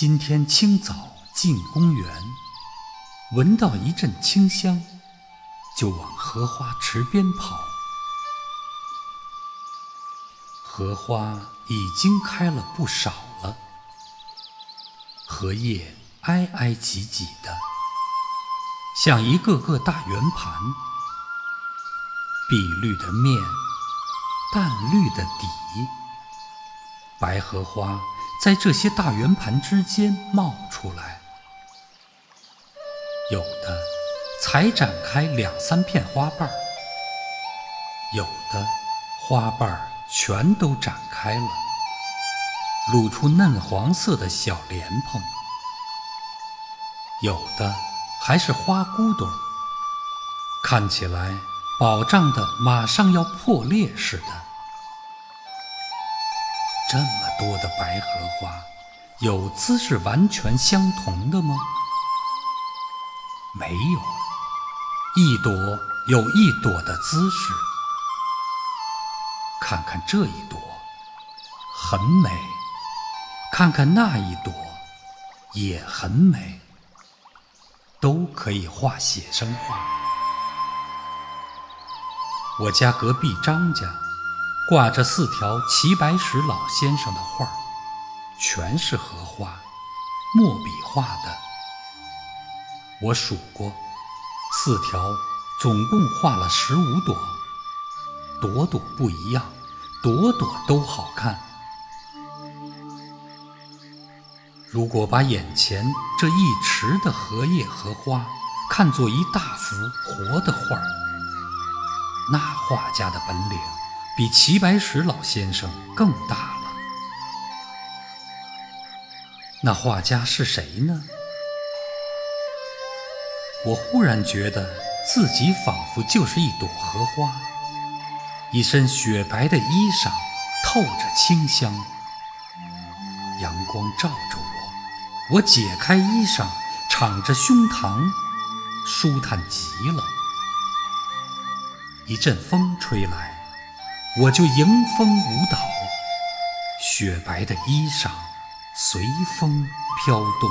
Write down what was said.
今天清早进公园，闻到一阵清香，就往荷花池边跑。荷花已经开了不少了，荷叶挨挨挤挤的，像一个个大圆盘，碧绿的面，淡绿的底，白荷花。在这些大圆盘之间冒出来，有的才展开两三片花瓣，有的花瓣全都展开了，露出嫩黄色的小莲蓬；有的还是花骨朵，看起来饱胀的马上要破裂似的。这么多的白荷花，有姿势完全相同的吗？没有，一朵有一朵的姿势。看看这一朵，很美；看看那一朵，也很美。都可以画写生画。我家隔壁张家。挂着四条齐白石老先生的画全是荷花，墨笔画的。我数过，四条总共画了十五朵，朵朵不一样，朵朵都好看。如果把眼前这一池的荷叶荷花看作一大幅活的画那画家的本领。比齐白石老先生更大了。那画家是谁呢？我忽然觉得自己仿佛就是一朵荷花，一身雪白的衣裳透着清香，阳光照着我，我解开衣裳，敞着胸膛，舒坦极了。一阵风吹来。我就迎风舞蹈，雪白的衣裳随风飘动。